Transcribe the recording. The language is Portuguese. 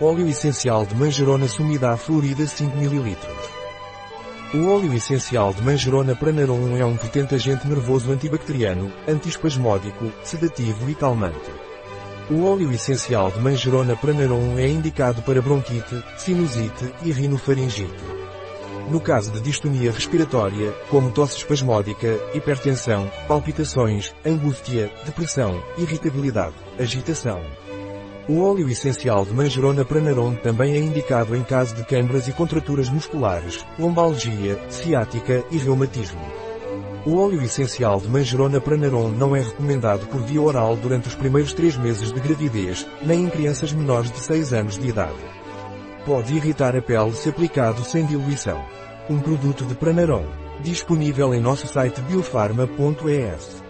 Óleo essencial de manjerona sumida florida 5 ml. O óleo essencial de manjerona pranarum é um potente agente nervoso antibacteriano, antiespasmódico, sedativo e calmante. O óleo essencial de manjerona pranarum é indicado para bronquite, sinusite e rinofaringite. No caso de distonia respiratória, como tosse espasmódica, hipertensão, palpitações, angústia, depressão, irritabilidade, agitação. O óleo essencial de manjerona pranarum também é indicado em caso de câimbras e contraturas musculares, lombalgia, ciática e reumatismo. O óleo essencial de manjerona pranarum não é recomendado por via oral durante os primeiros três meses de gravidez, nem em crianças menores de 6 anos de idade. Pode irritar a pele se aplicado sem diluição. Um produto de Pranarom. Disponível em nosso site biofarma.es.